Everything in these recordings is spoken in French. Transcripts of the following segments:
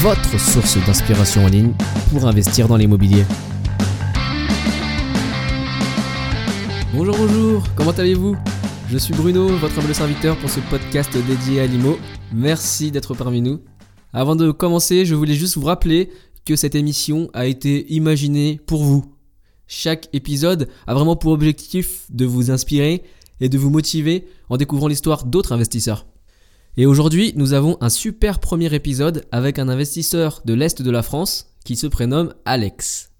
votre source d'inspiration en ligne pour investir dans l'immobilier. Bonjour, bonjour, comment allez-vous? Je suis Bruno, votre humble serviteur pour ce podcast dédié à l'IMO. Merci d'être parmi nous. Avant de commencer, je voulais juste vous rappeler que cette émission a été imaginée pour vous. Chaque épisode a vraiment pour objectif de vous inspirer et de vous motiver en découvrant l'histoire d'autres investisseurs. Et aujourd'hui, nous avons un super premier épisode avec un investisseur de l'Est de la France qui se prénomme Alex.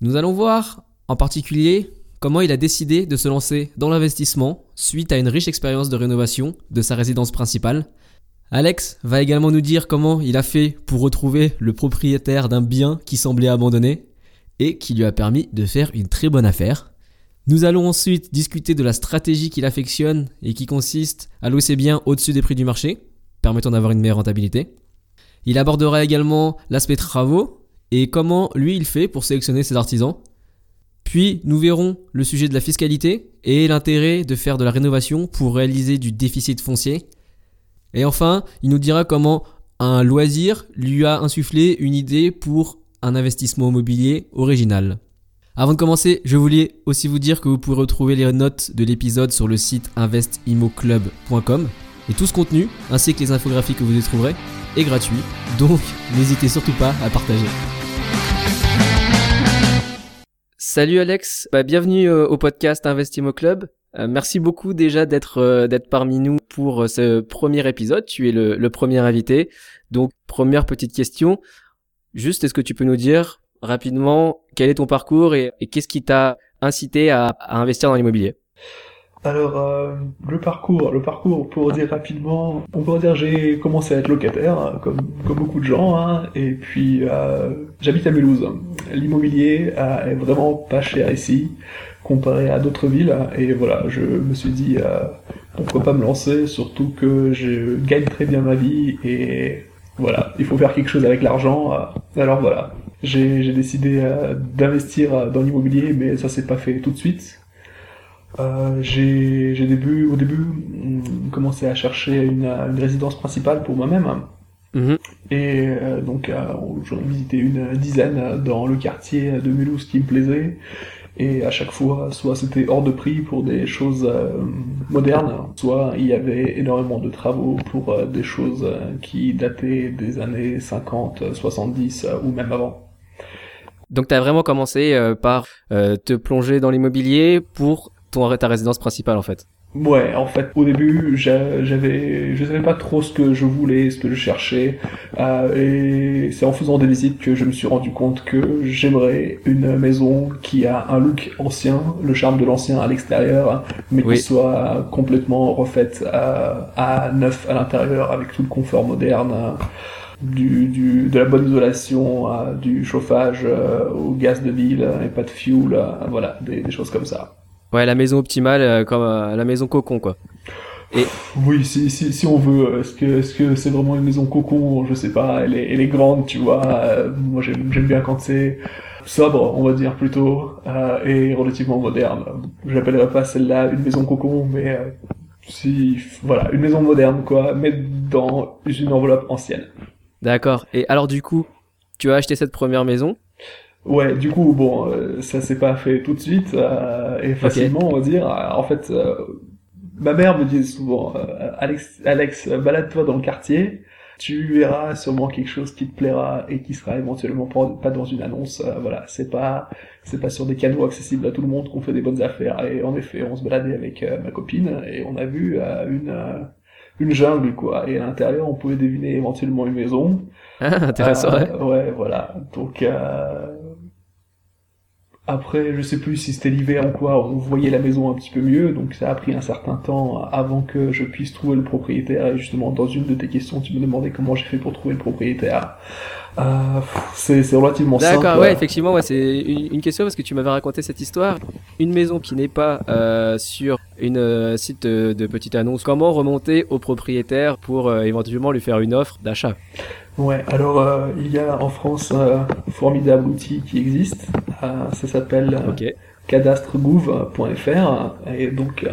Nous allons voir en particulier comment il a décidé de se lancer dans l'investissement suite à une riche expérience de rénovation de sa résidence principale. Alex va également nous dire comment il a fait pour retrouver le propriétaire d'un bien qui semblait abandonné et qui lui a permis de faire une très bonne affaire. Nous allons ensuite discuter de la stratégie qu'il affectionne et qui consiste à louer ses biens au-dessus des prix du marché, permettant d'avoir une meilleure rentabilité. Il abordera également l'aspect travaux et comment lui il fait pour sélectionner ses artisans. Puis nous verrons le sujet de la fiscalité et l'intérêt de faire de la rénovation pour réaliser du déficit foncier. Et enfin, il nous dira comment un loisir lui a insufflé une idée pour un investissement immobilier original. Avant de commencer, je voulais aussi vous dire que vous pouvez retrouver les notes de l'épisode sur le site investimoclub.com et tout ce contenu, ainsi que les infographies que vous y trouverez, est gratuit, donc n'hésitez surtout pas à partager. Salut Alex, bah, bienvenue euh, au podcast Investimo Club. Euh, merci beaucoup déjà d'être euh, parmi nous pour ce premier épisode. Tu es le premier invité. Donc première petite question, juste est-ce que tu peux nous dire rapidement, quel est ton parcours et, qu'est-ce qui t'a incité à, investir dans l'immobilier? Alors euh, le parcours, le parcours pour dire rapidement, on peut dire j'ai commencé à être locataire hein, comme comme beaucoup de gens hein, et puis euh, j'habite à Mulhouse. L'immobilier euh, est vraiment pas cher ici comparé à d'autres villes et voilà je me suis dit pourquoi pas me lancer surtout que je gagne très bien ma vie et voilà il faut faire quelque chose avec l'argent alors voilà j'ai décidé euh, d'investir euh, dans l'immobilier, mais ça s'est pas fait tout de suite. Euh, j'ai début, au début mm, commencé à chercher une, une résidence principale pour moi-même. Mhm. Et euh, donc j'en ai visité une dizaine dans le quartier de Mulhouse qui me plaisait. Et à chaque fois, soit c'était hors de prix pour des choses modernes, soit il y avait énormément de travaux pour des choses qui dataient des années 50, 70 ou même avant. Donc tu as vraiment commencé euh, par euh, te plonger dans l'immobilier pour ton, ta résidence principale en fait. Ouais, en fait, au début, j'avais, je savais pas trop ce que je voulais, ce que je cherchais, euh, et c'est en faisant des visites que je me suis rendu compte que j'aimerais une maison qui a un look ancien, le charme de l'ancien à l'extérieur, mais qui soit complètement refaite à, à neuf à l'intérieur avec tout le confort moderne du, du, de la bonne isolation, du chauffage euh, au gaz de ville et pas de fuel, euh, voilà, des, des, choses comme ça. Ouais, la maison optimale, euh, comme la maison cocon, quoi. Et... Oui, si, si, si on veut, est-ce que est-ce que c'est vraiment une maison cocon? Je sais pas, elle est, elle est grande, tu vois. moi, j'aime bien quand c'est sobre, on va dire plutôt, et relativement moderne. J'appellerais pas celle-là une maison cocon, mais si, voilà, une maison moderne, quoi, mais dans une enveloppe ancienne. D'accord. Et alors du coup, tu as acheté cette première maison? Ouais, du coup, bon, euh, ça s'est pas fait tout de suite euh, et facilement, on va dire. En fait, euh, ma mère me disait souvent, Alex, Alex, balade-toi dans le quartier, tu verras sûrement quelque chose qui te plaira et qui sera éventuellement pas dans une annonce. voilà, c'est pas, c'est pas sur des canaux accessibles à tout le monde qu'on fait des bonnes affaires. Et en effet, on se baladait avec ma copine et on a vu une une jungle quoi et à l'intérieur on pouvait deviner éventuellement une maison ah, intéressant euh, ouais. voilà donc euh, Après, je sais plus si c'était l'hiver ou quoi, on voyait la maison un petit peu mieux, donc ça a pris un certain temps avant que je puisse trouver le propriétaire. Et justement, dans une de tes questions, tu me demandais comment j'ai fait pour trouver le propriétaire. Euh, c'est relativement simple. D'accord, ouais, effectivement, c'est une, question parce que tu m'avais raconté cette histoire. Une maison qui n'est pas euh, sur une euh, site de, de petite annonce. Comment remonter au propriétaire pour éventuellement lui faire une offre d'achat? Ouais, alors euh, il y a en France un formidable outil qui existe. Euh, ça s'appelle euh, Ok. cadastregouv.fr et donc euh,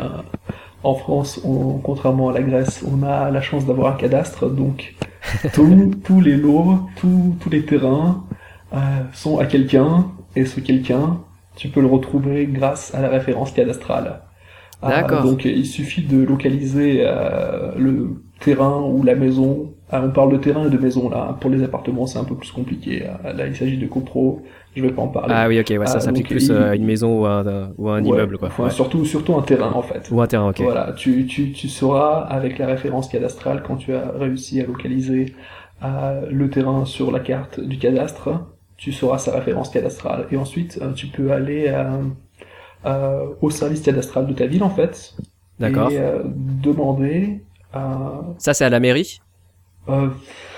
en France, on- contrairement à la Grèce, on a la chance d'avoir un cadastre, donc tous- tous les lots, tous tous les terrains euh, sont à quelqu'un et ce quelqu'un, tu peux le retrouver grâce à la référence cadastrale. Euh, D'accord. donc il suffit de localiser euh, le terrain ou la maison. Ah, on parle de terrain et de maison là. Pour les appartements, c'est un peu plus compliqué. Euh, Là, il s'agit de copro. Je vais pas en parler. Ah oui, ok, ouais, ça Ah, s'applique donc, plus il- euh, à une maison ou à un, ou à un Ouais, immeuble, quoi. enfin, Ouais. surtout, surtout un terrain en fait. Ou un terrain, ok. Voilà, tu, tu, tu sauras avec la référence cadastrale quand tu as réussi à localiser euh, le terrain sur la carte du cadastre, tu sauras sa référence cadastrale. Et ensuite, euh, tu peux aller euh, euh, au service cadastral de ta ville en fait D'accord. et euh, demander. Euh, Ça, c'est à la mairie, euh,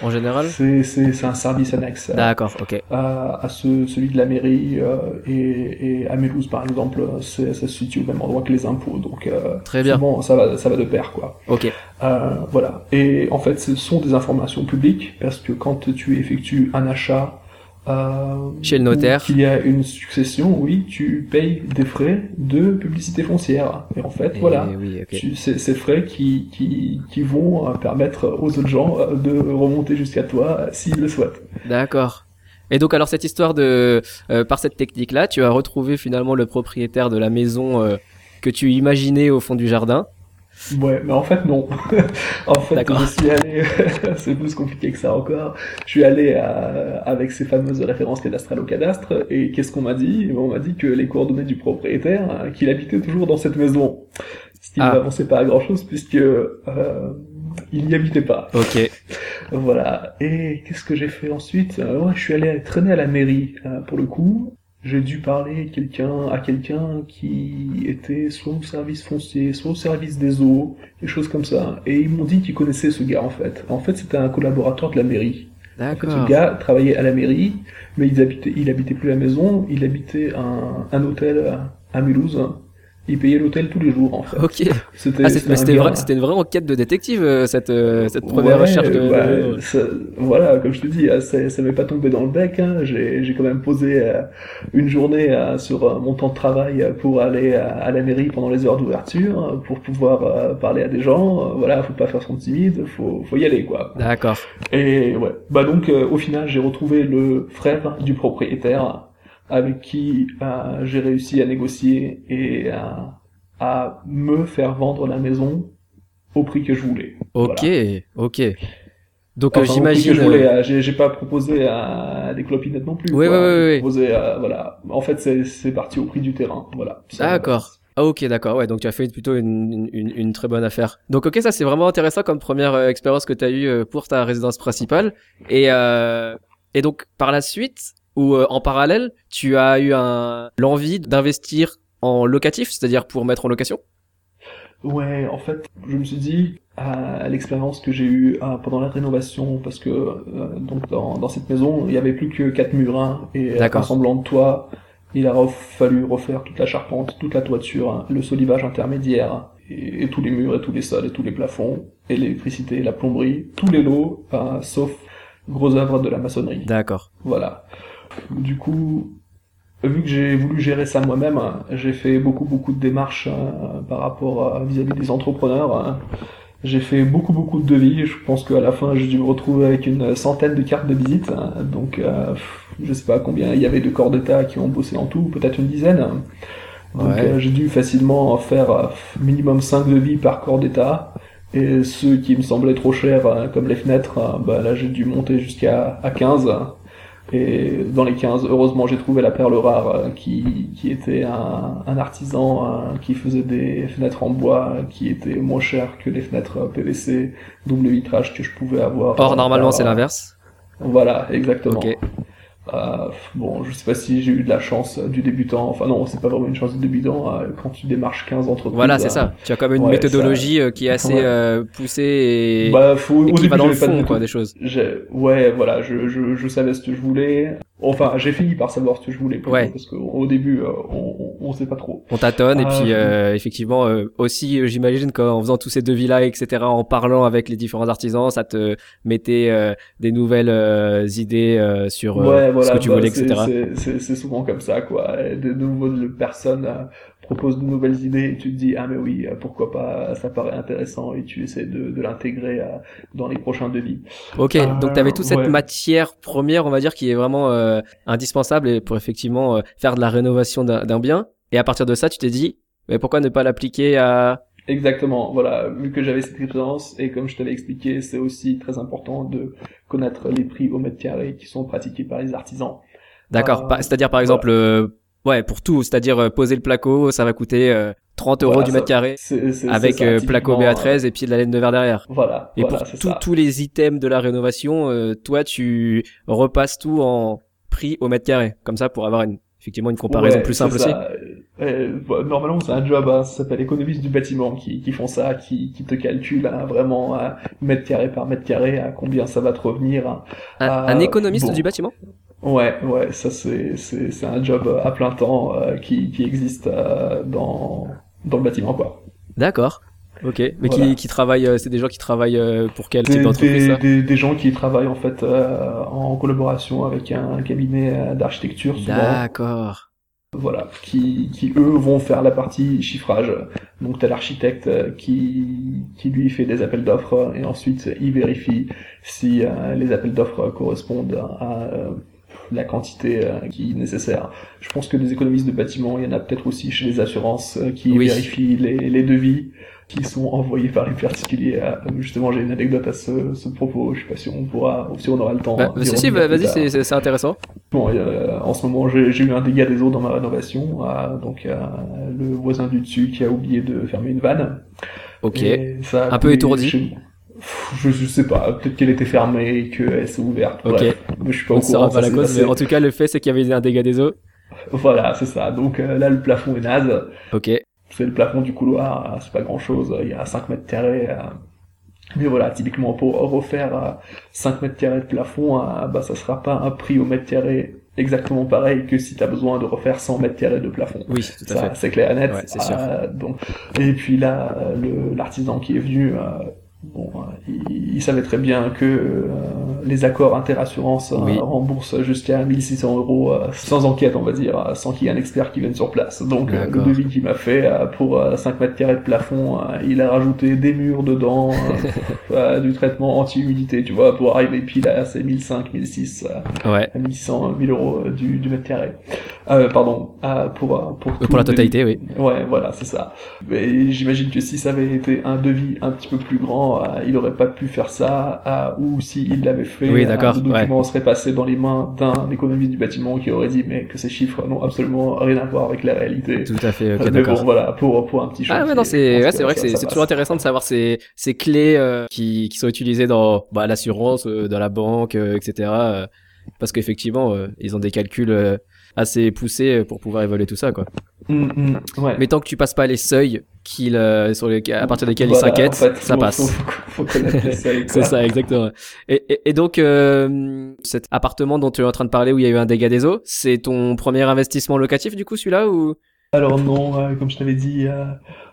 en général c'est c'est- c'est un service annexe. euh, D'accord, ok. à, à ce, celui de la mairie euh, et, et à Mélouse par exemple, ça se situe au même endroit que les impôts, donc euh, Très bien. souvent, ça va, ça va de pair quoi. Ok. Euh, voilà. Et en fait, ce sont des informations publiques parce que quand tu effectues un achat euh, Chez le notaire. qu'il y a une succession, oui, tu payes des frais de publicité foncière. Et en fait, Et voilà. Oui. Tu- C'est ces frais qui, qui, qui vont euh, permettre aux autres gens euh, de remonter jusqu'à toi s'ils le souhaitent. D'accord. Et donc alors cette histoire de euh, par cette technique là, tu as retrouvé finalement le propriétaire de la maison euh, que tu imaginais au fond du jardin. Ouais, mais en fait non. en fait, je suis allé, c'est plus compliqué que ça encore. Je suis allé à- avec ces fameuses références cadastrales au cadastre et qu'est-ce qu'on m'a dit? On m'a dit que les coordonnées du propriétaire, euh, qu'il habitait toujours dans cette maison. Ce qui Ah. pas à grand chose puisque euh, il n'y habitait pas. Ok. Voilà. Et qu'est-ce que j'ai fait ensuite? Euh, ouais, Je suis allé traîner à la mairie euh, pour le coup. J'ai dû parler quelqu'un à quelqu'un qui était soit au service foncier, soit au service des eaux, des choses comme ça. Et ils m'ont dit qu'ils connaissaient ce gars en fait. En fait, c'était un collaborateur de la mairie. En fait, D'accord. ce gars travaillait à la mairie, mais il habitait, il habitait plus la maison, il habitait un, un hôtel à Mulhouse. Il payait l'hôtel tous les jours en fait. Ok. C'était Ah, c'était un vrai, une vraie enquête de détective euh, cette euh, cette première Ouais, recherche de. bah, ça- voilà, comme je te dis, euh, ça, ça m'est pas tombé dans le bec. Hein. J'ai, j'ai quand même posé euh, une journée euh, sur euh, mon temps de travail pour aller à, la mairie pendant les heures d'ouverture, pour pouvoir euh, parler à des gens. Voilà, faut pas faire son timide, faut, faut y aller, quoi. D'accord. Et ouais, bah donc euh, au final, j'ai retrouvé le frère du propriétaire avec qui euh, j'ai réussi à négocier et à, à me faire vendre la maison au prix que je voulais. Ok. Voilà. Ok. Donc Enfin, j'imagine. je voulais, euh, euh, j'ai pas proposé à des clopinettes non plus. Oui, quoi. oui, oui, proposé à- voilà. En fait, c'est parti au prix du terrain. Voilà. D'accord. Ah, ok, d'accord. Ouais, donc tu as fait plutôt une, une, une très bonne affaire. Donc ok, ça c'est vraiment intéressant comme première euh, expérience que tu as eue pour ta résidence principale. Et, euh, et donc par la suite, ou euh, en parallèle, tu as eu un l'envie d'investir en locatif, c'est-à-dire pour mettre en location? Ouais, en fait, je me suis dit à l'expérience que j'ai eue euh, pendant la rénovation, parce que euh, donc dans, dans cette maison, il y avait plus que quatre murs hein, et euh, un semblant de toit. Il a fallu refaire toute la charpente, toute la toiture, hein, le solivage intermédiaire, et, et tous les murs, et tous les sols, et tous les plafonds, et l'électricité, la plomberie, tous les lots, euh, sauf gros œuvres de la maçonnerie. D'accord. Voilà. Du coup, vu que j'ai voulu gérer ça moi-même, j'ai fait beaucoup beaucoup de démarches euh, par rapport à vis-à-vis des entrepreneurs. J'ai fait beaucoup beaucoup de devis. Je pense qu'à la fin, j'ai dû me retrouver avec une centaine de cartes de visite. Donc, euh, je sais pas combien il y avait de corps d'État qui ont bossé en tout, peut-être une dizaine. Donc, Ouais. euh, j'ai dû facilement faire euh, minimum 5 devis par corps d'État. Et ceux qui me semblaient trop chers, comme les fenêtres, bah là j'ai dû monter jusqu'à à 15. Et dans les 15, heureusement, j'ai trouvé la perle rare euh, qui, qui était un, un artisan euh, qui faisait des fenêtres en bois euh, qui étaient moins chères que les fenêtres euh, PVC double vitrage que je pouvais avoir. Or normalement c'est l'inverse. Voilà, exactement. Euh, bon, je sais pas si j'ai eu de la chance du débutant. Enfin non, c'est pas vraiment une chance du débutant euh, quand tu démarches 15 entreprises. Voilà, c'est euh, ça. Tu as quand même une ouais, méthodologie ça- euh, qui est assez Ouais. euh, poussée et, Bah, faut, et au qui début, va dans le pas fond quoi des choses. Ouais, voilà, je, je, je savais ce que je voulais. Enfin, j'ai fini par savoir ce que je voulais plutôt, Ouais. parce qu'au début, euh, on, on, on sait pas trop. On tâtonne et puis je- euh, effectivement euh, aussi euh, j'imagine qu'en faisant tous ces devis-là etc en parlant avec les différents artisans ça te mettait euh, des nouvelles euh, idées euh, sur euh, ouais, voilà, ce que tu bah, voulais c'est- etc. c'est- souvent comme ça, quoi. Et De nouvelles personnes euh, proposent de nouvelles idées et tu te dis, ah mais oui, euh, pourquoi pas, ça paraît intéressant et tu essaies de, de l'intégrer euh, dans les prochains devis. Ok, Euh, donc tu avais toute cette ouais. matière première, on va dire, qui est vraiment euh, indispensable pour effectivement euh, faire de la rénovation d'un bien. Et à partir de ça, tu t'es dit, mais pourquoi ne pas l'appliquer à... Exactement, voilà, vu que j'avais cette expérience, et comme je t'avais expliqué, c'est aussi très important de connaître les prix au mètre carré qui sont pratiqués par les artisans. D'accord, Euh, c'est-à-dire par exemple, euh, ouais, pour tout, c'est-à-dire euh, poser le placo, ça va coûter euh, 30 euros Voilà, du mètre carré C'est- c'est- avec c'est ça, euh, placo typiquement, BA13 et puis de la laine de verre derrière. euh, Voilà, Et voilà, pour tout- tous les items de la rénovation, euh, toi, tu repasses tout en prix au mètre carré, comme ça pour avoir une, effectivement une comparaison Ouais, plus simple aussi. Euh, bah, normalement, c'est un job, hein, ça s'appelle économiste du bâtiment, qui, qui font ça, qui, qui te calculent hein, vraiment à mètre carré par mètre carré à combien ça va te revenir. hein. Un, Euh, un économiste bon. du bâtiment? Ouais, ouais, ça c'est c'est c'est un job à plein temps euh, qui qui existe euh, dans dans le bâtiment quoi. D'accord. Ok, mais Voilà. qui, qui travaillent, euh, c'est des gens qui travaillent euh, pour quel type Des, d'entreprise des, ça des, des gens qui travaillent en fait euh, en collaboration avec un cabinet euh, d'architecture souvent. D'accord. voilà, qui, qui eux vont faire la partie chiffrage. Donc t'as l'architecte euh, qui, qui lui fait des appels d'offres et ensuite il vérifie si euh, les appels d'offres correspondent à euh, la quantité euh, qui est nécessaire. Je pense que des économistes de bâtiment, il y en a peut-être aussi chez les assurances euh, qui Oui. vérifient les, les devis qui sont envoyés par les particuliers. Euh, Justement, j'ai une anecdote à ce, ce propos. Je sais pas si on pourra, si on aura le temps. Bah, d'y si, si, revenir bah, vas-y, c'est- intéressant. Bon, euh, en ce moment, j'ai eu un dégât des eaux dans ma rénovation. euh, donc, euh, le voisin du dessus qui a oublié de fermer une vanne. Ok. Ça a Un peu étourdi. Je, je sais pas, peut-être qu'elle était fermée et qu'elle s'est ouverte. Ok. Bref, mais je suis pas On au courant. pas la cause, mais en tout cas, le fait, c'est qu'il y avait un dégât des eaux. Voilà, c'est ça. Donc euh, là, le plafond est naze. Ok. C'est le plafond du couloir, euh, c'est pas grand chose, il y a 5 mètres carrés. euh. Mais voilà, typiquement pour refaire euh, 5 mètres carrés de plafond, bah ça sera pas un prix au mètre carré exactement pareil que si t'as besoin de refaire 100 mètres carrés de plafond. Oui, tout à Ça, fait. c'est clair et net. Ouais, c'est sûr. Euh, donc, et puis là, l'artisan qui est venu, euh, bon, euh, il, il savait très bien que euh, les accords interassurance euh, Oui. remboursent jusqu'à 1600 euros euh, sans enquête, on va dire, euh, sans qu'il y ait un expert qui vienne sur place. Donc, le devis qu'il m'a fait pour euh, 5 mètres carrés de plafond, il a rajouté des murs dedans, du traitement anti-humidité, tu vois, pour arriver pile à ces 1500, 1600. euh, Ouais. 1600 1000 euros du, du mètre carré. Euh, pardon, euh, pour, pour, tout Pour la le devis. totalité, oui. Ouais, voilà, c'est ça. Mais j'imagine que si ça avait été un devis un petit peu plus grand, euh, il aurait pas pu faire ça, euh, ou s'il l'avait fait, Oui, d'accord, le document serait passé dans les mains d'un économiste du bâtiment qui aurait dit mais que ces chiffres n'ont absolument rien à voir avec la réalité. Tout à fait. Ok, Euh, mais d'accord. bon, voilà, pour, pour un petit Ah ouais non c'est ouais, c'est vrai ça- que c'est toujours intéressant de savoir ces ces clés euh, qui qui sont utilisées dans bah, l'assurance, euh, dans la banque, euh, etc. euh, parce qu'effectivement euh, ils ont des calculs euh, assez poussés euh, pour pouvoir évaluer tout ça quoi. Hum, ouais. Mais tant que tu passes pas les seuils qu'ils euh, sur les à partir desquels Voilà, ils s'inquiètent, en fait, ça faut- passe. Faut, faut, C'est ça, exactement. Et, et, et donc, euh, cet appartement dont tu es en train de parler où il y a eu un dégât des eaux, c'est ton premier investissement locatif du coup celui-là ou? Alors non, euh, comme je t'avais dit, euh,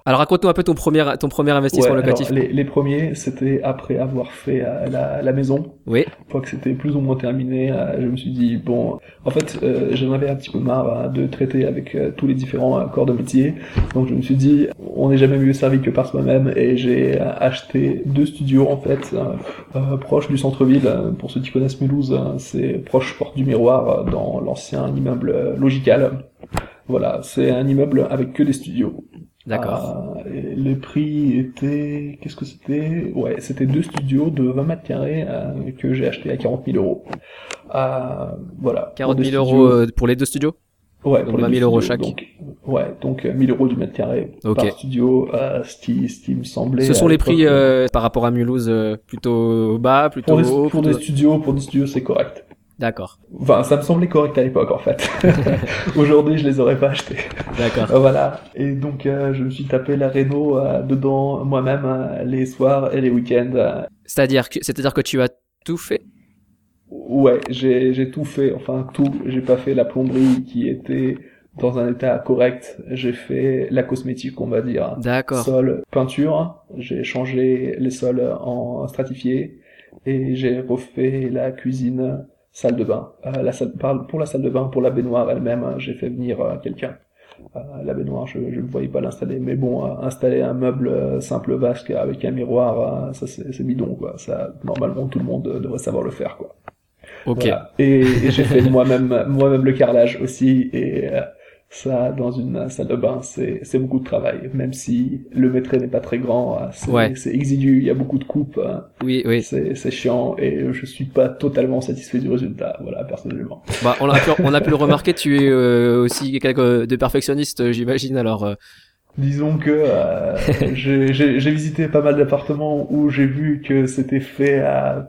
Alors raconte-nous un peu ton premier ton premier investissement ouais, locatif. alors, les, les premiers, c'était après avoir fait euh, la, la maison. Oui. Une fois que c'était plus ou moins terminé, euh, je me suis dit, bon, en fait, euh, j'en avais un petit peu marre de traiter avec tous les différents corps de métier. Donc je me suis dit, on n'est jamais mieux servi que par soi-même, et j'ai acheté deux studios, en fait, proches du centre-ville. Pour ceux qui connaissent Mulhouse, c'est proche Porte du Miroir, dans l'ancien immeuble Logical. Voilà, c'est un immeuble avec que des studios. D'accord. Euh, les prix étaient, qu'est-ce que c'était? Ouais, c'était deux studios de 20 mètres carrés euh, que j'ai acheté à 40 000 euros. Euh, voilà. 40 Pour 000 deux euros euh, pour les deux studios? Ouais, donc pour les 20 deux 000 euros chaque. Donc, ouais, donc euh, 1000 euros du mètre carré Ok. par studio, euh, ce qui, ce qui me semblait. Ce sont les prix euh, euh, par rapport à Mulhouse euh, plutôt bas, plutôt pour, des, haut. pour plutôt- des studios, pour des studios, c'est correct. D'accord. Enfin, ça me semblait correct à l'époque en fait. Aujourd'hui, je les aurais pas achetés. D'accord. Euh, voilà. Et donc, euh, je me suis tapé la réno euh, dedans moi-même euh, les soirs et les week-ends. C'est-à-dire que, c'est-à-dire que tu as tout fait? Ouais, j'ai j'ai tout fait. Enfin, tout. J'ai pas fait la plomberie qui était dans un état correct. J'ai fait la cosmétique, on va dire. D'accord. Sol, peinture. J'ai changé les sols en stratifié et j'ai refait la cuisine, salle de bain. Euh, la salle, pour la salle de bain, pour la baignoire elle-même, hein, j'ai fait venir euh, quelqu'un. Euh, la baignoire, je ne voyais pas l'installer, mais bon, euh, installer un meuble euh, simple vasque avec un miroir, euh, ça c'est c'est bidon quoi. Ça, normalement, tout le monde devrait savoir le faire quoi. Ok. Voilà. Et, et j'ai fait moi-même moi-même le carrelage aussi et euh, ça dans une salle de bain c'est c'est beaucoup de travail même si le maître n'est pas très grand euh, c'est Ouais. c'est exigu il y a beaucoup de coupes Oui, oui. c'est c'est chiant et je suis pas totalement satisfait du résultat voilà personnellement Bah, on a pu, on a pu le remarquer. Tu es euh, aussi quelqu'un de perfectionniste, j'imagine. Alors, euh, disons que euh, j'ai visité pas mal d'appartements où j'ai vu que c'était fait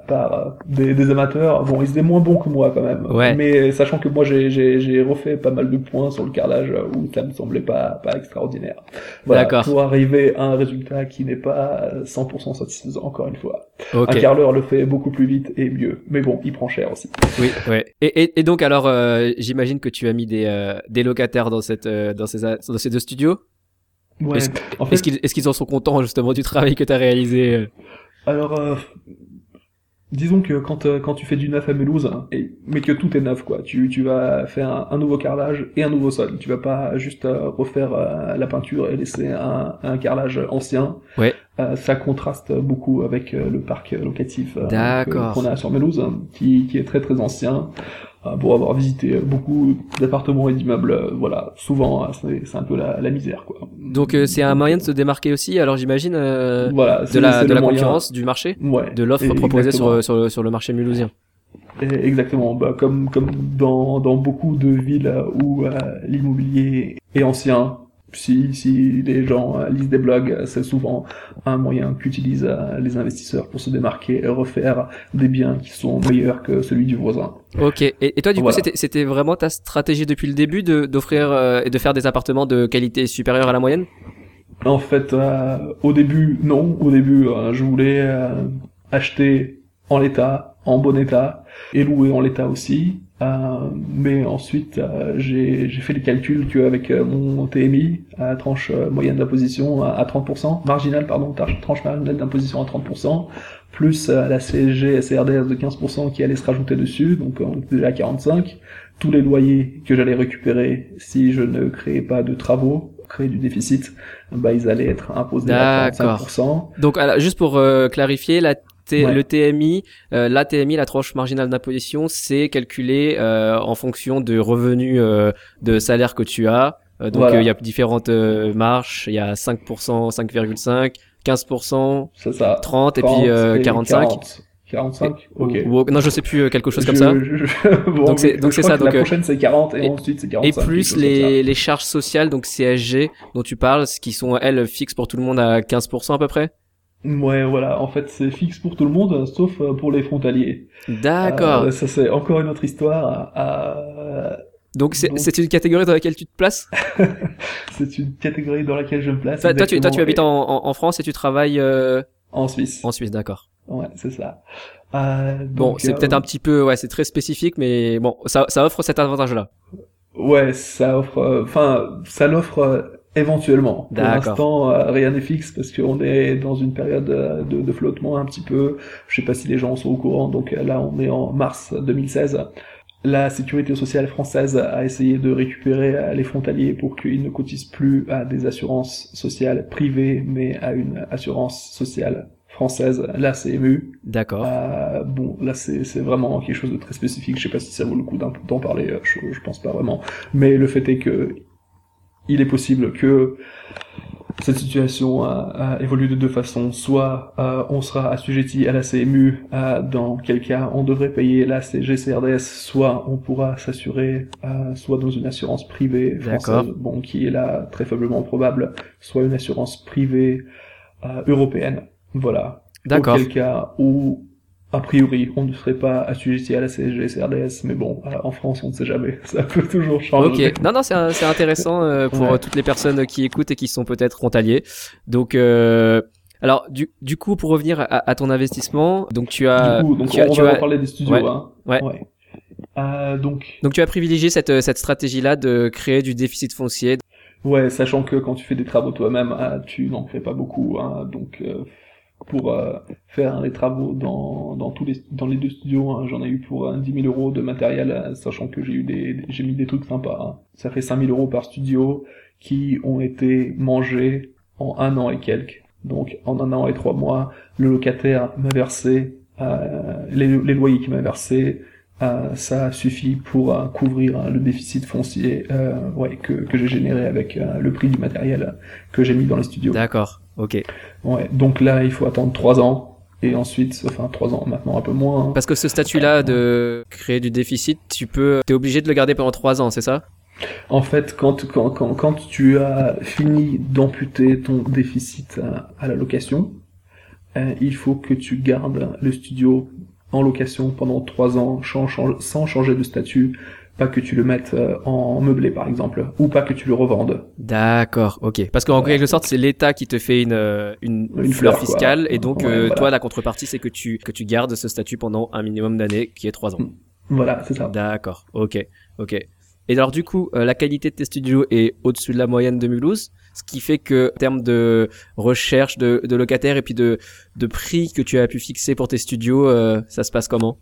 par des, des amateurs bon ils étaient moins bons que moi quand même Ouais. mais sachant que moi j'ai j'ai j'ai refait pas mal de points sur le carrelage où ça me semblait pas pas extraordinaire voilà D'accord. pour arriver à un résultat qui n'est pas euh, 100% satisfaisant encore une fois ok. un carreleur le fait beaucoup plus vite et mieux mais bon il prend cher aussi Oui, ouais. Et, et, et donc alors, euh, j'imagine que tu as mis des, euh, des locataires dans cette, euh, dans ces, dans ces deux studios? Ouais Est-ce en fait Est-ce qu'ils, est-ce qu'ils en sont contents justement du travail que tu as réalisé euh? Alors, euh, disons que quand, euh, quand tu fais du neuf à Mulhouse, hein, et, mais que tout est neuf, quoi, tu, tu vas faire un, un nouveau carrelage et un nouveau sol. Tu vas pas juste euh, refaire la peinture et laisser un, un carrelage ancien. Ouais. Euh, ça contraste beaucoup avec le parc locatif D'accord. qu'on a sur Mulhouse, hein, qui, qui est très très ancien. Euh, pour avoir visité beaucoup d'appartements et d'immeubles, euh, voilà, souvent euh, c'est un peu la, la misère, quoi. Donc euh, c'est un moyen de se démarquer aussi. Alors j'imagine euh, voilà, de la, de la concurrence, du marché, ouais, de l'offre proposée sur, sur, le- sur le marché mulhousien. Exactement, bah, comme comme dans dans beaucoup de villes où euh, l'immobilier est ancien, si si les gens euh, lisent des blogs, euh, c'est souvent un moyen qu'utilisent euh, les investisseurs pour se démarquer et refaire des biens qui sont meilleurs que celui du voisin. Ok. Et, et toi du Voilà. coup c'était, vraiment ta stratégie depuis le début d'offrir euh, et de faire des appartements de qualité supérieure à la moyenne? En fait, euh, au début, non. Au début, euh, je voulais acheter en l'état, en bon état, et louer en l'état aussi. Euh, mais ensuite, euh, j'ai fait les calculs qu'avec euh, mon TMI, à tranche euh, moyenne d'imposition à, à 30%, marginale, pardon, tranche marginale d'imposition à 30%, plus euh, la CSG et CRDS de 15% qui allait se rajouter dessus, donc on était déjà à 45, tous les loyers que j'allais récupérer si je ne créais pas de travaux, créer du déficit, bah ils allaient être imposés à D'accord. 35%. Donc alors, juste pour clarifier, la T- Ouais. le TMI, euh, la TMI, la tranche marginale d'imposition, c'est calculé euh, en fonction de revenus euh, de salaire que tu as. Euh, donc euh, il Voilà. y a différentes euh, marches, il y a 5%, 5,5, 15%, C'est ça. 30 et 30 puis euh, et 45. 40. 45 Ok. Ou- non, je sais plus quelque chose comme Je- ça. je- je- bon, Donc c'est- donc ça, La donc, euh, prochaine c'est 40 et, et- ensuite c'est Et 45. quelque plus les, les charges sociales, donc CSG, dont tu parles, qui sont elles fixes pour tout le monde à 15% à peu près? Ouais, voilà. En fait, c'est fixe pour tout le monde, sauf euh, pour les frontaliers. D'accord. Euh, ça c'est encore une autre histoire. Donc c'est donc- une catégorie dans laquelle tu te places? c'est une catégorie dans laquelle je me place. Toi, toi, tu, toi, tu exactement, habites en, en, en France et tu travailles euh, en Suisse. en Suisse, d'accord. Ouais, c'est ça. Euh, Bon, c'est euh, peut-être un petit peu, ouais, c'est très spécifique, mais bon, ça, ça offre cet avantage-là. Ouais, ça offre, euh, enfin, ça l'offre éventuellement. Pour l'instant, euh, rien n'est fixe parce qu'on est dans une période euh, de, de flottement un petit peu. Je sais pas si les gens sont au courant. Donc euh, là, on est en mars 2016. La sécurité sociale française a essayé de récupérer les frontaliers pour qu'ils ne cotisent plus à des assurances sociales privées, mais à une assurance sociale française, la CMU. D'accord. Euh, bon, là c'est vraiment quelque chose de très spécifique. Je sais pas si ça vaut le coup d'en parler. Je, je pense pas vraiment. Mais le fait est que il est possible que cette situation euh, euh, évolue de deux façons. Soit euh, on sera assujetti à la CMU, euh, dans quel cas on devrait payer la CGCRDS, soit on pourra s'assurer euh, soit dans une assurance privée française, bon qui est là très faiblement probable, soit une assurance privée euh, européenne. Voilà. D'accord. Auquel cas où a priori, on ne serait pas assujetti à la CSG, CRDS, mais bon, euh, en France, on ne sait jamais. Ça peut toujours changer. Ok. Non, non, c'est intéressant euh, pour Ouais. euh, toutes les personnes qui écoutent et qui sont peut-être frontaliers. Donc, euh, alors, du, du coup, pour revenir à, à ton investissement, donc tu as, du coup, donc tu as, on tu va as- parler des studios. Ouais. Hein. Ouais. Euh, donc, donc tu as privilégié cette cette stratégie-là de créer du déficit foncier. ouais, sachant que quand tu fais des travaux toi-même, tu n'en fais pas beaucoup. Hein, donc, pour euh, faire les travaux dans, dans tous les dans les deux studios, hein, j'en ai eu pour euh, 10 000 euros de matériel, euh, sachant que j'ai eu des j'ai mis des trucs sympas. hein. Ça fait 5 000 euros par studio qui ont été mangés en un an et quelques. Donc, en un an et trois mois, le locataire m'a versé euh, les, loyers qu'il m'a versés. euh, ça suffit pour euh, couvrir euh, le déficit foncier euh, ouais, que, que j'ai généré avec euh, le prix du matériel que j'ai mis dans les studios. D'accord. Ok. Ouais, donc là, il faut attendre trois ans. Et ensuite, enfin trois ans maintenant, un peu moins. hein. Parce que ce statut-là de créer du déficit, tu peux, t'es obligé de le garder pendant trois ans, c'est ça? En fait, quand, quand, quand, quand tu as fini d'amputer ton déficit à, à la location, euh, il faut que tu gardes le studio en location pendant trois ans sans changer de statut. Pas que tu le mettes euh, en meublé, par exemple, ou pas que tu le revendes. D'accord, ok. Parce qu'en quelque sorte, c'est l'État qui te fait une, euh, une, Une fleur, fleur, quoi. fiscale, et donc Ouais, euh, voilà. toi, la contrepartie, c'est que tu que tu gardes ce statut pendant un minimum d'années, qui est trois ans. Voilà, c'est ça. D'accord, ok, ok. Et alors du coup, euh, la qualité de tes studios est au-dessus de la moyenne de Mulhouse, ce qui fait que en termes de recherche de, de locataires et puis de, de prix que tu as pu fixer pour tes studios, euh, ça se passe comment?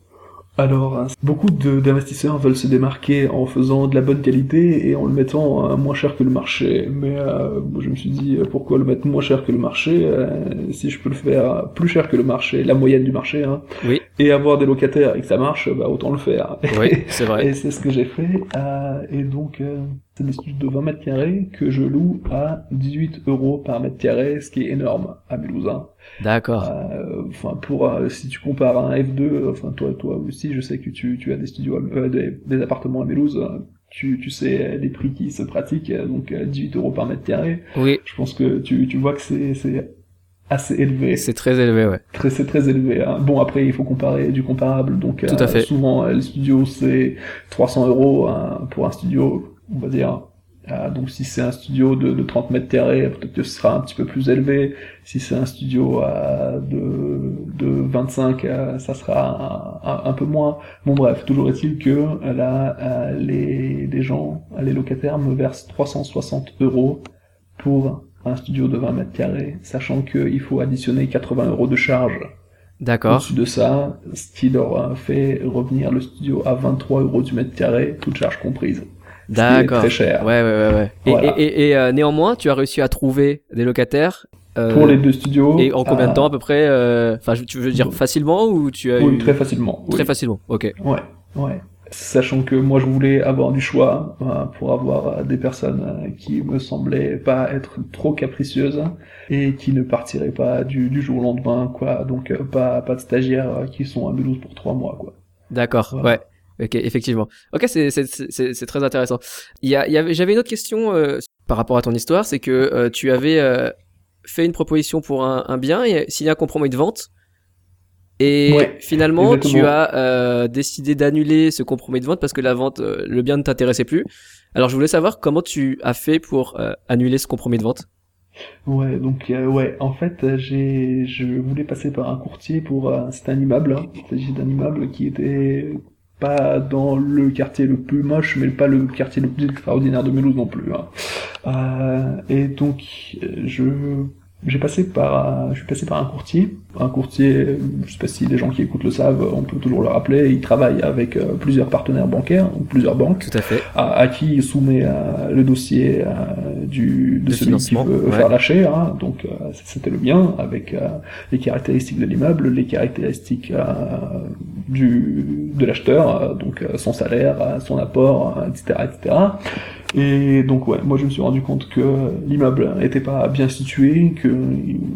Alors, hein, beaucoup d'investisseurs veulent se démarquer en faisant de la bonne qualité et en le mettant euh, moins cher que le marché. Mais euh, je me suis dit, euh, pourquoi le mettre moins cher que le marché euh, si je peux le faire plus cher que le marché, la moyenne du marché, hein, Oui. et avoir des locataires et que ça marche, bah, autant le faire. Oui, c'est vrai. Et c'est ce que j'ai fait. et donc, c'est des studios de 20 mètres carrés que je loue à 18 euros par mètre carré, ce qui est énorme à Mulhouse. D'accord. Euh, Enfin, pour euh, si tu compares un F2, euh, enfin toi, toi aussi, je sais que tu, tu as des studios, à- euh, des, des appartements à Mulhouse. euh, Tu, tu sais les prix qui se pratiquent, donc euh, 18 euros par mètre carré. Oui, Je pense que tu, tu vois que c'est assez élevé. c'est très élevé, ouais. Très, c'est très élevé. hein. Bon, après, il faut comparer du comparable. Donc, Tout à fait. souvent, le studio, c'est 300 euros hein, pour un studio, on va dire. Ah, donc, si c'est un studio de, de 30 mètres carrés, peut-être que ce sera un petit peu plus élevé. Si c'est un studio à de, de 25, euh, ça sera un, un- un peu moins. Bon, bref, toujours est-il que là, les, les gens, les locataires me versent 360 euros pour un studio de 20 mètres carrés, sachant qu'il faut additionner 80 euros de charge D'accord. au-dessus de ça, ce qui leur fait revenir le studio à 23 euros du mètre carré, toute charge comprise. D'accord. très cher. Ouais, ouais, ouais, ouais. Et, Voilà. et, et, et, euh, néanmoins, tu as réussi à trouver des locataires. euh, Pour les deux studios. Et en combien de temps à peu près euh, Enfin, je- tu veux dire facilement ou tu as Oui, eu très facilement. oui. très facilement. Ok. Ouais, ouais. Sachant que moi je voulais avoir du choix pour avoir des personnes qui me semblaient pas être trop capricieuses et qui ne partiraient pas du, du jour au lendemain, quoi. Donc pas pas de stagiaires qui sont à Mulhouse pour trois mois, quoi. D'accord. Voilà. Ouais. Ok, effectivement. Ok, c'est très intéressant. Il y a il y avait j'avais une autre question euh, par rapport à ton histoire, c'est que euh, tu avais euh, fait une proposition pour un, un bien et signé un compromis de vente. Et Ouais, finalement, tu as décidé d'annuler ce compromis de vente parce que la vente, le bien ne t'intéressait plus. Alors, je voulais savoir comment tu as fait pour annuler ce compromis de vente. Ouais, donc euh, ouais, en fait, j'ai, je voulais passer par un courtier pour euh, c'était un immeuble. hein. Il s'agit d'un immeuble qui était pas dans le quartier le plus moche, mais pas le quartier le plus extraordinaire de Mulhouse non plus. hein. Euh, et donc, euh, je j'ai passé par, euh, je suis passé par un courtier, un courtier, je sais pas si les gens qui écoutent le savent, on peut toujours le rappeler, il travaille avec euh, plusieurs partenaires bancaires ou plusieurs banques Tout à fait. à, à qui il soumet le dossier du, de, celui qui veut ouais. faire l'achat. Hein. Donc c'était le bien avec les caractéristiques de l'immeuble, les caractéristiques euh, du de l'acheteur, euh, donc euh, son salaire, euh, son apport, etc., etc. Et donc ouais, moi je me suis rendu compte que l'immeuble n'était pas bien situé, que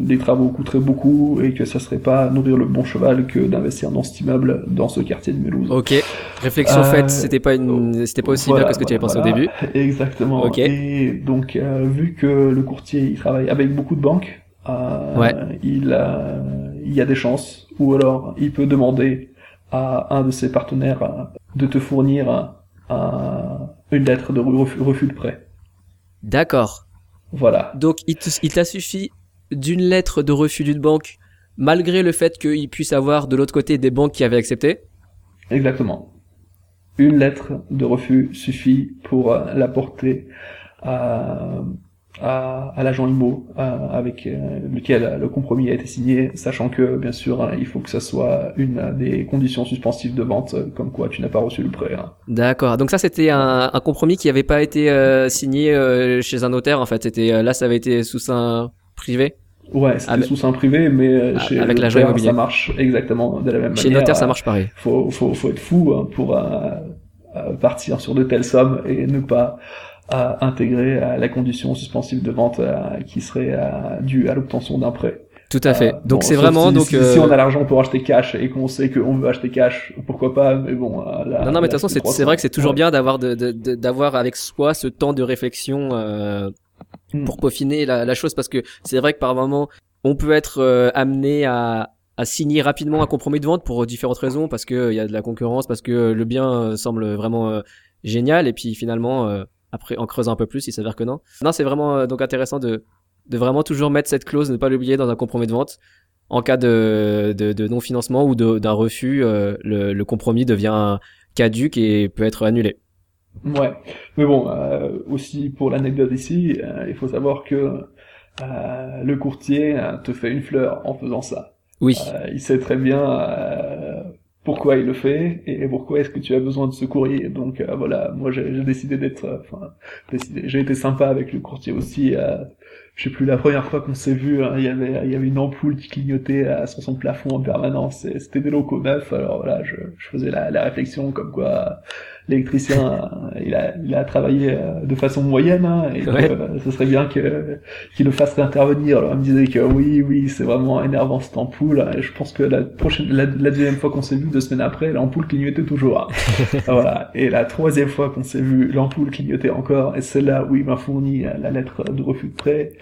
les travaux coûteraient beaucoup et que ça serait pas nourrir le bon cheval que d'investir dans cet immeuble dans ce quartier de Mulhouse. Ok. Réflexion Euh, faite. C'était pas une, c'était pas aussi Voilà, bien que ce que tu avais pensé voilà, au début. Exactement. Ok. Et donc, euh, vu que le courtier il travaille avec beaucoup de banques, euh, Ouais. il, a, il y a des chances ou alors il peut demander à un de ses partenaires euh, de te fournir un- un- une lettre de refus, refus de prêt. D'accord. Voilà. Donc il t'a suffi d'une lettre de refus d'une banque, malgré le fait qu'il puisse avoir de l'autre côté des banques qui avaient accepté? Exactement. Une lettre de refus suffit pour euh, l'apporter à, à, à l'agent IMO euh, avec euh, lequel le compromis a été signé, sachant que bien sûr hein, il faut que ça soit une des conditions suspensives de vente, euh, comme quoi tu n'as pas reçu le prêt. hein. D'accord. Donc ça c'était un, un compromis qui n'avait pas été euh, signé euh, chez un notaire en fait. C'était euh, là ça avait été sous sein privé. Ouais, c'était Avec- sous sein privé, mais euh, Ah, chez avec notaire, immobilier. ça marche exactement de la même Chez manière. notaire ça euh, marche pareil. faut, faut, faut être fou hein, pour euh, euh, partir sur de telles sommes et ne pas euh, intégrer euh, la condition suspensive de vente euh, qui serait euh, due à l'obtention d'un prêt. Tout à fait. Euh, donc bon, c'est vraiment si, donc. si, euh, si on a l'argent pour acheter cash et qu'on sait qu'on veut acheter cash, pourquoi pas Mais bon. là- Non, non, mais de toute façon, c'est, 300. c'est vrai que c'est toujours Ouais. bien d'avoir de, d'avoir avec soi ce temps de réflexion euh, Mm. pour peaufiner la, la chose, parce que c'est vrai que par moment, on peut être euh, amené à, à signer rapidement un compromis de vente pour différentes raisons, parce que il y a de la concurrence, parce que le bien semble vraiment euh, génial, et puis finalement, euh, après, en creusant un peu plus, il s'avère que non. Non, c'est vraiment euh, donc intéressant de de vraiment toujours mettre cette clause, ne pas l'oublier dans un compromis de vente. En cas de, de, de non-financement ou d'un refus, euh, le, le compromis devient caduque et peut être annulé. Ouais, mais bon, euh, aussi pour l'anecdote ici, euh, il faut savoir que euh, le courtier euh, te fait une fleur en faisant ça. Oui. Euh, il sait très bien euh, pourquoi il le fait et pourquoi est-ce que tu as besoin de ce courrier. Donc euh, voilà, moi j'ai décidé d'être, euh, enfin, décidé, j'ai été sympa avec le courtier aussi. Euh, je sais plus la première fois qu'on s'est vu, hein, il y avait il y avait une ampoule qui clignotait euh, sur son plafond en permanence. C'était des locaux neufs. Alors voilà, je, je faisais la réflexion comme quoi l'électricien euh, il a il a travaillé euh, de façon moyenne hein, et Ouais. euh, ce serait bien que qu'il le fasse réintervenir. Alors il me disait que oui oui c'est vraiment énervant cette ampoule. Et je pense que la prochaine la, la deuxième fois qu'on s'est vu deux semaines après l'ampoule clignotait toujours. hein. voilà et la troisième fois qu'on s'est vu l'ampoule clignotait encore et c'est là où il m'a fourni la lettre de refus de prêt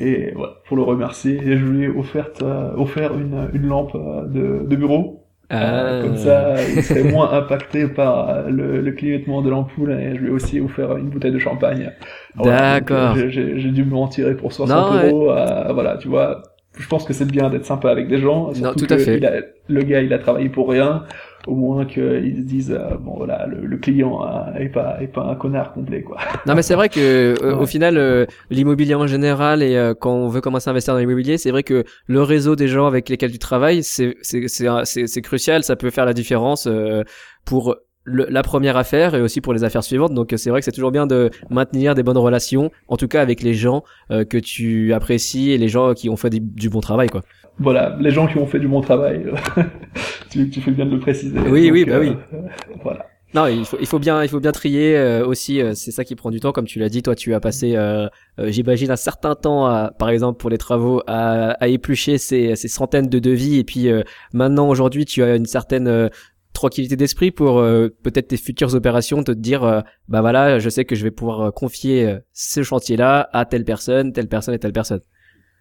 et voilà pour le remercier je lui ai offert euh, offert une une lampe de, de bureau. Euh, Ah. comme ça, il serait moins impacté par euh, le, le clignotement de l'ampoule et je lui ai aussi offert une bouteille de champagne. D'accord. euh, j'ai- dû me en tirer pour 60 Non, ouais. euros. euh, voilà, tu vois. Je pense que c'est bien d'être sympa avec des gens. surtout tout à que fait. il a- le gars, il a travaillé pour rien. Au moins qu'ils se disent, euh, bon voilà, le, le client euh, est pas est pas un connard complet quoi. Non mais c'est vrai que euh, Ouais. au final euh, l'immobilier en général et euh, quand on veut commencer à investir dans l'immobilier, c'est vrai que le réseau des gens avec lesquels tu travailles, c'est c'est c'est c'est crucial, ça peut faire la différence euh, pour le- la première affaire et aussi pour les affaires suivantes. Donc c'est vrai que c'est toujours bien de maintenir des bonnes relations, en tout cas avec les gens euh, que tu apprécies et les gens qui ont fait du, du bon travail quoi. Voilà, les gens qui ont fait du bon travail. tu, tu fais bien de le préciser. Oui, oui, bah oui. euh, voilà. Non, il faut, il faut bien, il faut bien trier euh, aussi. euh, c'est ça qui prend du temps, comme tu l'as dit. Toi, tu as passé, euh, euh, j'imagine, un certain temps, à, par exemple pour les travaux, à, à éplucher ces, ces centaines de devis. Et puis euh, maintenant, aujourd'hui, tu as une certaine euh, tranquillité d'esprit pour euh, peut-être tes futures opérations, te dire, euh, bah voilà, je sais que je vais pouvoir euh, confier euh, ce chantier-là à telle personne, telle personne et telle personne.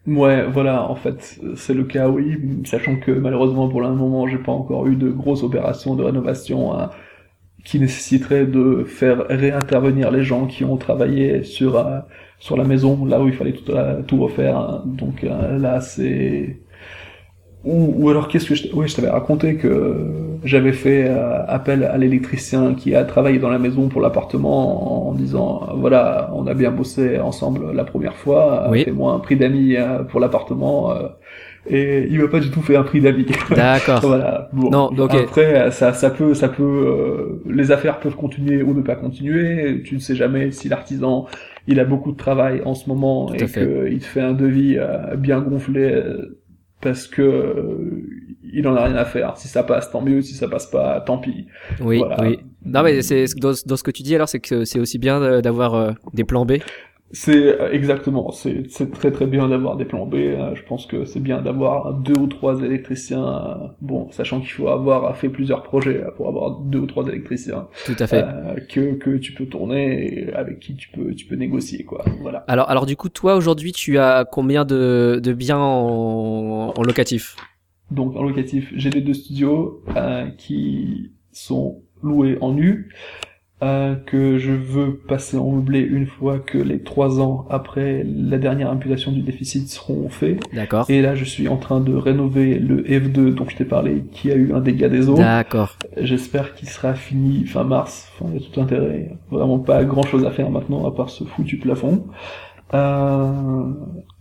Ouais, voilà, en fait, c'est le cas, oui, sachant que malheureusement pour le moment, j'ai pas encore eu de grosses opérations de rénovation hein, qui nécessiteraient de faire réintervenir les gens qui ont travaillé sur euh, sur la maison, là où il fallait tout, euh, tout refaire. hein. Donc euh, là, c'est ou, ou alors qu'est-ce que je, oui, je t'avais raconté que j'avais fait euh, appel à l'électricien qui a travaillé dans la maison pour l'appartement en disant euh, voilà on a bien bossé ensemble la première fois Oui. fais-moi un prix d'amis euh, pour l'appartement euh, et il m'a pas du tout fait un prix d'amis D'accord. voilà bon Non, ok. après ça ça peut ça peut euh, les affaires peuvent continuer ou ne pas continuer tu ne sais jamais si l'artisan il a beaucoup de travail en ce moment Tout et qu'il te fait un devis euh, bien gonflé euh, parce que euh, il en a rien à faire. Si ça passe, tant mieux. Si ça passe pas, tant pis. Oui, Voilà. oui. Non, mais c'est dans, dans ce que tu dis alors, c'est que c'est aussi bien d'avoir euh, des plans B. C'est euh, exactement. C'est très très bien d'avoir des plans B. euh, Je pense que c'est bien d'avoir deux ou trois électriciens. euh, Bon, sachant qu'il faut avoir fait plusieurs projets pour avoir deux ou trois électriciens Tout à fait. euh, que que tu peux tourner et avec qui tu peux tu peux négocier quoi. Voilà. Alors, alors du coup, toi aujourd'hui, tu as combien de, de biens en, en locatif? Donc en locatif, j'ai les deux studios euh, qui sont loués en nu, euh, que je veux passer en meublé une fois que les trois ans après la dernière imputation du déficit seront faits. D'accord. Et là, je suis en train de rénover le F2 dont je t'ai parlé, qui a eu un dégât des eaux. D'accord. J'espère qu'il sera fini fin mars. Enfin, il y a tout intérêt. Vraiment pas grand chose à faire maintenant, à part ce foutu plafond. Euh,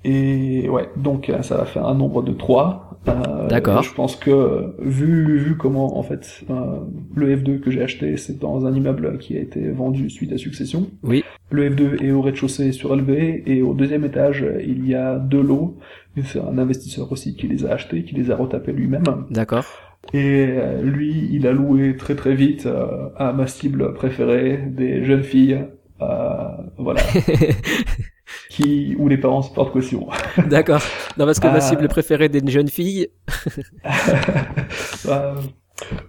et ouais, donc ça va faire un nombre de 3. Euh, D'accord. Je pense que vu vu comment en fait euh, le F2 que j'ai acheté, c'est dans un immeuble qui a été vendu suite à succession. Oui. Le F2 est au rez-de-chaussée surélevé et au deuxième étage il y a deux lots. C'est un investisseur aussi qui les a achetés, qui les a retapés lui-même. D'accord. Et euh, lui, il a loué très très vite euh, à ma cible préférée, des jeunes filles, euh, voilà, qui où les parents se portent caution. D'accord. Non, parce que ma Ah. cible préférée des jeunes filles. Euh,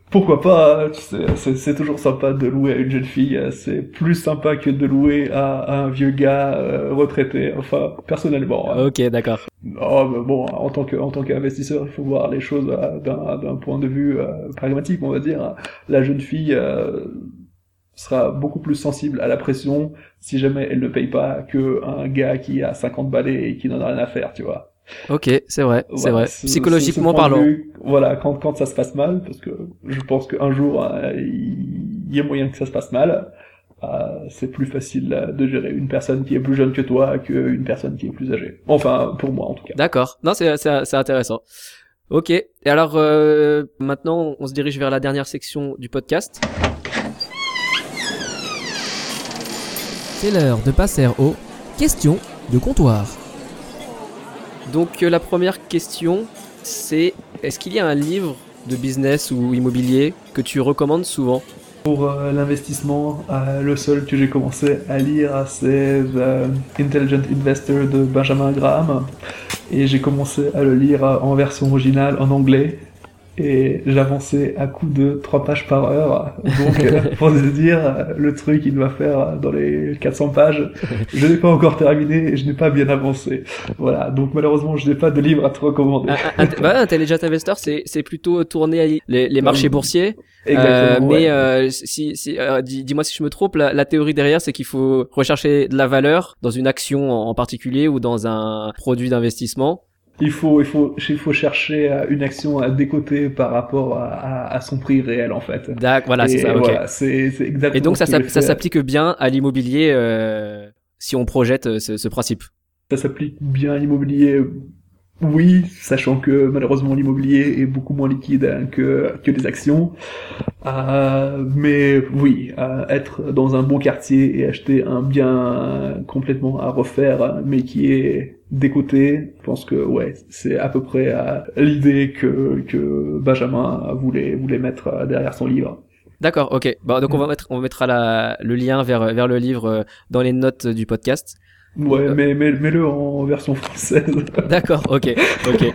pourquoi pas C'est toujours sympa de louer à une jeune fille. euh, C'est plus sympa que de louer à, à un vieux gars euh, retraité. Enfin, personnellement. hein. Ok, d'accord. Oh, mais bon, en tant qu'investisseur, il faut voir les choses euh, d'un d'un point de vue euh, pragmatique, on va dire. La jeune fille euh, sera beaucoup plus sensible à la pression si jamais elle ne paye pas que un gars qui a 50 balais et qui n'en a rien à faire, tu vois. Ok, c'est vrai, c'est vrai. Psychologiquement parlant. vue, voilà, quand quand ça se passe mal, parce que je pense qu'un jour euh, il y a moyen que ça se passe mal. euh, c'est plus facile de gérer une personne qui est plus jeune que toi qu'une personne qui est plus âgée. Enfin, pour moi en tout cas. D'accord. Non, c'est c'est c'est intéressant. Ok. Et alors euh, maintenant, on se dirige vers la dernière section du podcast. C'est l'heure de passer aux questions de comptoir. Donc euh, la première question, c'est est-ce qu'il y a un livre de business ou immobilier que tu recommandes souvent? Pour euh, l'investissement, euh, le seul que j'ai commencé à lire, c'est The Intelligent Investor de Benjamin Graham. Et j'ai commencé à le lire en version originale en anglais. Et j'avançais à coup de 3 pages par heure. Donc, euh, pour se dire, euh, le truc, il doit faire euh, dans les 400 pages. Je n'ai pas encore terminé et je n'ai pas bien avancé. Voilà. Donc, malheureusement, je n'ai pas de livre à te recommander. bah, Intelligent Investor, c'est plutôt tourné à les, les marchés boursiers. Euh, mais ouais. euh, si, si euh, dis- dis-moi si je me trompe, la, la théorie derrière, c'est qu'il faut rechercher de la valeur dans une action en particulier ou dans un produit d'investissement. Il faut, il faut, il faut chercher euh, une action à décoter par rapport à, à, à son prix réel en fait. D'accord, voilà, c'est ça. ok. voilà, c'est c'est exactement. Et donc ça, ça s'applique bien à l'immobilier euh, si on projette euh, ce, ce principe? Ça s'applique bien à l'immobilier. Oui, sachant que malheureusement l'immobilier est beaucoup moins liquide hein, que que les actions. Euh, mais oui, euh, être dans un bon quartier et acheter un bien complètement à refaire, mais qui est décoté, je pense que ouais, c'est à peu près euh, l'idée que que Benjamin voulait voulait mettre euh, derrière son livre. D'accord, ok. Bon, donc on va mettre, on mettra la, le lien vers vers le livre euh, dans les notes du podcast. Ouais, mais mais mets-le en version française. D'accord, ok, ok.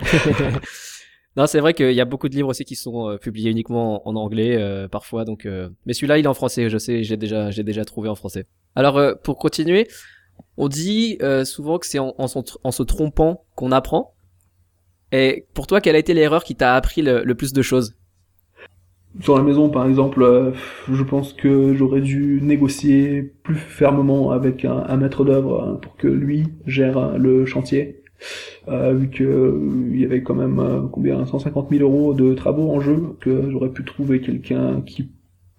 non, c'est vrai qu'il y a beaucoup de livres aussi qui sont euh, publiés uniquement en, en anglais euh, parfois, donc. euh, Mais celui-là, il est en français. Je sais, j'ai déjà, j'ai déjà trouvé en français. Alors, euh, pour continuer, on dit euh, souvent que c'est en, se trompant qu'on apprend. Et pour toi, quelle a été l'erreur qui t'a appris le, plus de choses? Sur la maison, par exemple, euh, je pense que j'aurais dû négocier plus fermement avec un, maître d'œuvre hein, pour que lui gère euh, le chantier. Euh, vu que y avait quand même combien 150 000 euros de travaux en jeu, que j'aurais pu trouver quelqu'un qui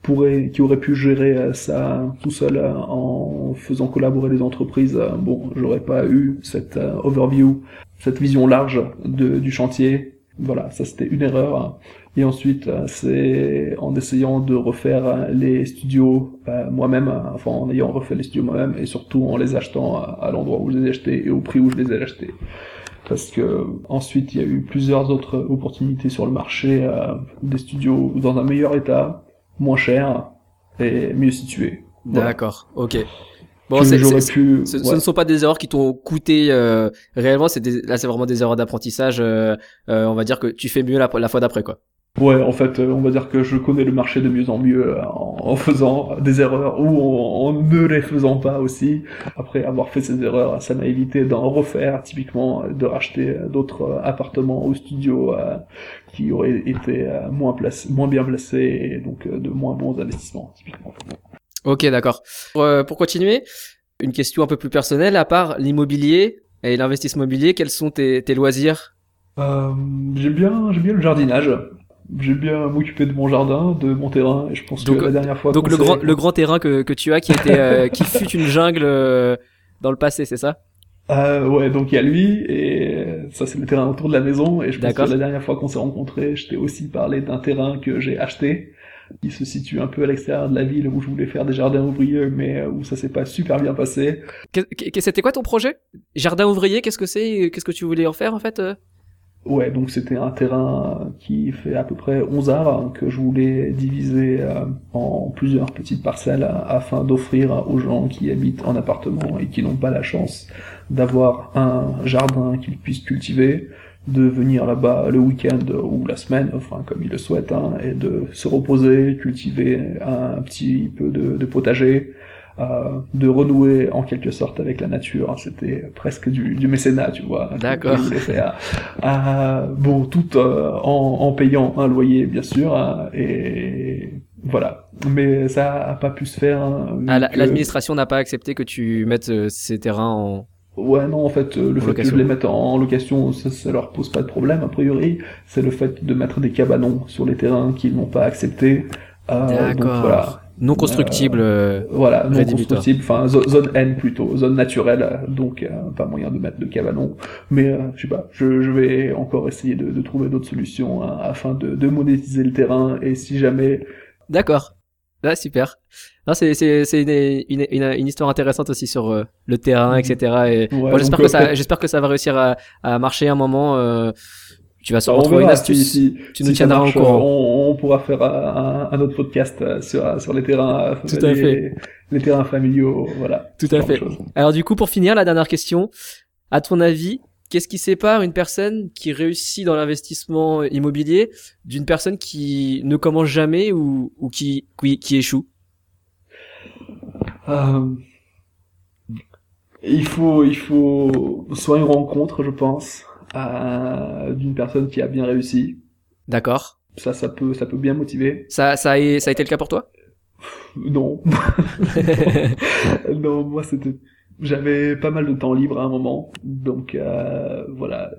pourrait, qui aurait pu gérer euh, ça tout seul euh, en faisant collaborer les entreprises. Euh, Bon, j'aurais pas eu cette overview, cette vision large du chantier. Voilà, ça c'était une erreur. Et ensuite, c'est en essayant de refaire les studios moi-même, enfin en ayant refait les studios moi-même, et surtout en les achetant à, l'endroit où je les ai achetés et au prix où je les ai achetés. Parce que ensuite, il y a eu plusieurs autres opportunités sur le marché, des studios dans un meilleur état, moins cher et mieux. Voilà. D'accord, ok. Bon, c'est, pu. Ce, ne sont pas des erreurs qui t'ont coûté euh, réellement. C'est des, là, c'est vraiment des erreurs d'apprentissage. euh, euh, on va dire que tu fais mieux la, la fois d'après, quoi. Ouais, en fait, euh, on va dire que je connais le marché de mieux en mieux euh, en, faisant des erreurs ou en, ne les faisant pas aussi. Après avoir fait ces erreurs, ça m'a évité d'en refaire, typiquement de racheter d'autres appartements ou studios qui auraient été moins placés, moins bien placés et donc de moins bons investissements, typiquement. Ok, d'accord. Pour, pour continuer, une question un peu plus personnelle, à part l'immobilier et l'investissement immobilier, quels sont tes, tes loisirs? Euh, J'aime bien, j'aime bien le jardinage. J'aime bien m'occuper de mon jardin, de mon terrain, et je pense donc, que la dernière fois. Donc le grand, le grand terrain que, que tu as, qui était, euh, qui fut une jungle euh, dans le passé, c'est ça? Euh, Ouais, donc il y a lui, et ça c'est le terrain autour de la maison, et je pense que la dernière fois qu'on s'est rencontrés, je t'ai aussi parlé d'un terrain que j'ai acheté, qui se situe un peu à l'extérieur de la ville, où je voulais faire des jardins ouvriers, mais où ça s'est pas super bien passé. C'était quoi ton projet? Jardin ouvrier, qu'est-ce que c'est? Qu'est-ce que tu voulais en faire en fait Ouais, donc c'était un terrain qui fait à peu près 11 arbres que je voulais diviser euh, en plusieurs petites parcelles afin d'offrir aux gens qui habitent en appartement et qui n'ont pas la chance d'avoir un jardin qu'ils puissent cultiver, de venir là-bas le week-end ou la semaine, enfin comme ils le souhaitent, hein, et de se reposer, cultiver un petit peu de potager, euh, de renouer en quelque sorte avec la nature. C'était presque du, du, mécénat, tu vois. D'accord. Euh, bon, tout euh, en, en, payant un loyer, bien sûr, hein, et voilà. Mais ça a pas pu se faire. Hein, ah, L'administration n'a pas accepté que tu mettes euh, ces terrains en Ouais, non, en fait, le fait que je les mette en location, ça, ça leur pose pas de problème, a priori. C'est le fait de mettre des cabanons sur les terrains qu'ils n'ont pas accepté. Euh, D'accord. Voilà non constructible. Euh, voilà, non constructible, enfin zone N plutôt, zone naturelle, donc euh, pas moyen de mettre de cabanon. Mais euh, je sais pas, je, je, vais encore essayer de, de trouver d'autres solutions hein, afin de, de, monétiser le terrain et si jamais. D'accord. Ah, super. C'est c'est c'est une, une, une, histoire intéressante aussi sur le terrain, etc. Et j'espère que ça j'espère que ça va réussir à, à marcher un moment tu vas sûrement trouver une astuce. Si, tu nous tiendras au courant. On, on, pourra faire un, un, autre podcast euh, sur, sur les terrains, euh, Tout à fait. les terrains familiaux, voilà. Tout à fait. Alors du coup, pour finir, la dernière question. À ton avis, qu'est-ce qui sépare une personne qui réussit dans l'investissement immobilier d'une personne qui ne commence jamais ou, ou qui, qui, qui échoue? Euh, Il faut, il faut soit une rencontre, je pense d'une personne qui a bien réussi. D'accord. Ça, ça peut, ça peut bien motiver. Ça, ça a, ça a été le cas pour toi? Non. non, moi c'était, j'avais pas mal de temps libre à un moment, donc euh, voilà.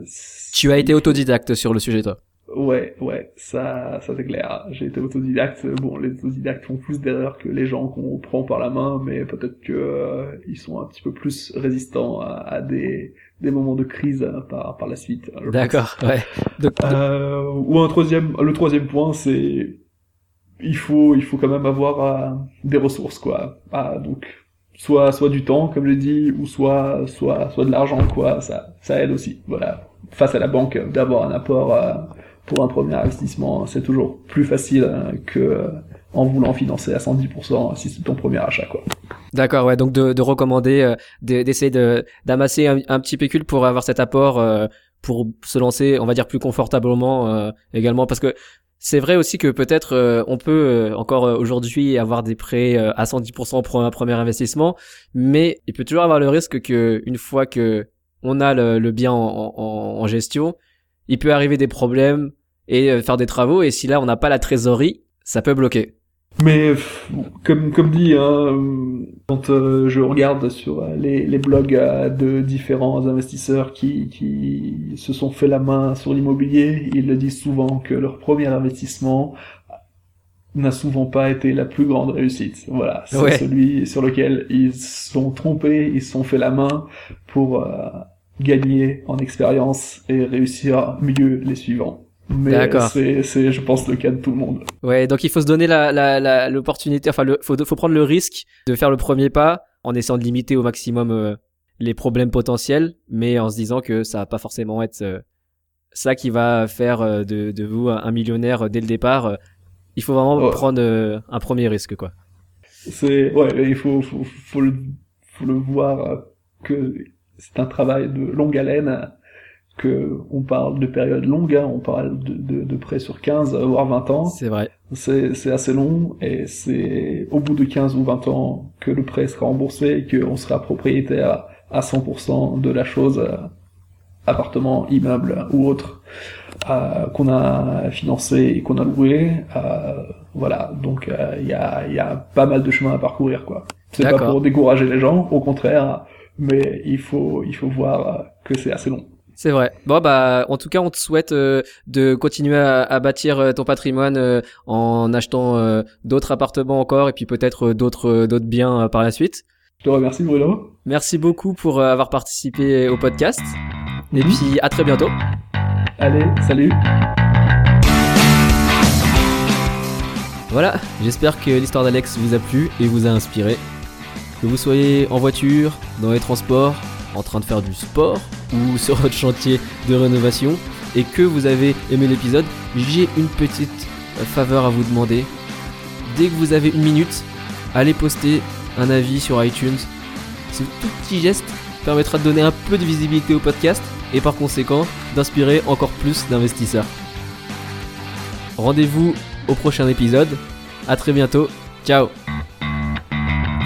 Tu as été autodidacte sur le sujet, toi? Ouais, ouais, ça, ça c'est clair. J'ai été autodidacte. Bon, les autodidactes font plus d'erreurs que les gens qu'on prend par la main, mais peut-être que euh, ils sont un petit peu plus résistants à, à des, des moments de crise par, par la suite. D'accord, ouais. Euh, ou un troisième, le troisième point, c'est il faut, il faut quand même avoir euh, des ressources, quoi. Ah, donc soit, soit du temps, comme je dis, ou soit, soit, soit de l'argent, quoi. Ça, ça aide aussi. Voilà. Face à la banque, d'avoir un apport euh, pour un premier investissement, c'est toujours plus facile que en voulant financer à 110% si c'est ton premier achat, quoi. D'accord, ouais, donc de, de recommander, euh, d'essayer de d'amasser un, petit pécule pour avoir cet apport, euh, pour se lancer, on va dire plus confortablement euh, également, parce que c'est vrai aussi que peut-être on peut encore aujourd'hui avoir des prêts à 110% pour un premier investissement, mais il peut toujours avoir le risque que une fois que on a le, bien en, en, en gestion, il peut arriver des problèmes et faire des travaux, et si là on n'a pas la trésorerie, ça peut bloquer. Mais comme comme dit, hein, quand euh, je regarde sur euh, les, les blogs euh, de différents investisseurs qui, qui se sont fait la main sur l'immobilier, ils le disent souvent que leur premier investissement n'a souvent pas été la plus grande réussite. Voilà, c'est celui sur lequel ils se sont trompés, ils se sont fait la main pour gagner en expérience et réussir mieux les suivants. Mais c'est, c'est, je pense, le cas de tout le monde. Ouais, donc il faut se donner la, la, l'opportunité, enfin, le, faut, faut prendre le risque de faire le premier pas en essayant de limiter au maximum euh, les problèmes potentiels, mais en se disant que ça va pas forcément être euh, ça qui va faire euh, de, de vous un, millionnaire dès le départ. Il faut vraiment prendre un premier risque, quoi. C'est, ouais, il faut, faut, faut le, faut le voir que c'est un travail de longue haleine que on parle de périodes longues, hein, on parle de, de, de prêts sur 15 voire 20 ans. C'est vrai. C'est assez long et c'est au bout de 15 ou 20 ans que le prêt sera remboursé et qu'on sera propriétaire à 100% de la chose, euh, appartement, immeuble ou autre, euh, qu'on a financé et qu'on a loué. Euh, voilà, donc euh, il y, a, y a pas mal de chemin à parcourir quoi. C'est pas pour décourager les gens, au contraire, mais il faut il faut voir que c'est assez long. C'est vrai. Bon bah en tout cas on te souhaite euh, de continuer à, à bâtir euh, ton patrimoine euh, en achetant d'autres appartements encore et puis peut-être d'autres d'autres biens par la suite. Je te remercie Bruno. Merci beaucoup pour avoir participé au podcast et puis à très bientôt. Allez, salut. Voilà, j'espère que l'histoire d'Alex vous a plu et vous a inspiré. Que vous soyez en voiture, dans les transports, en train de faire du sport ou sur votre chantier de rénovation et que vous avez aimé l'épisode, j'ai une petite euh, faveur à vous demander. Dès que vous avez une minute, allez poster un avis sur iTunes. Ce tout petit geste permettra de donner un peu de visibilité au podcast et par conséquent d'inspirer encore plus d'investisseurs. Rendez-vous au prochain épisode. À très bientôt. Ciao.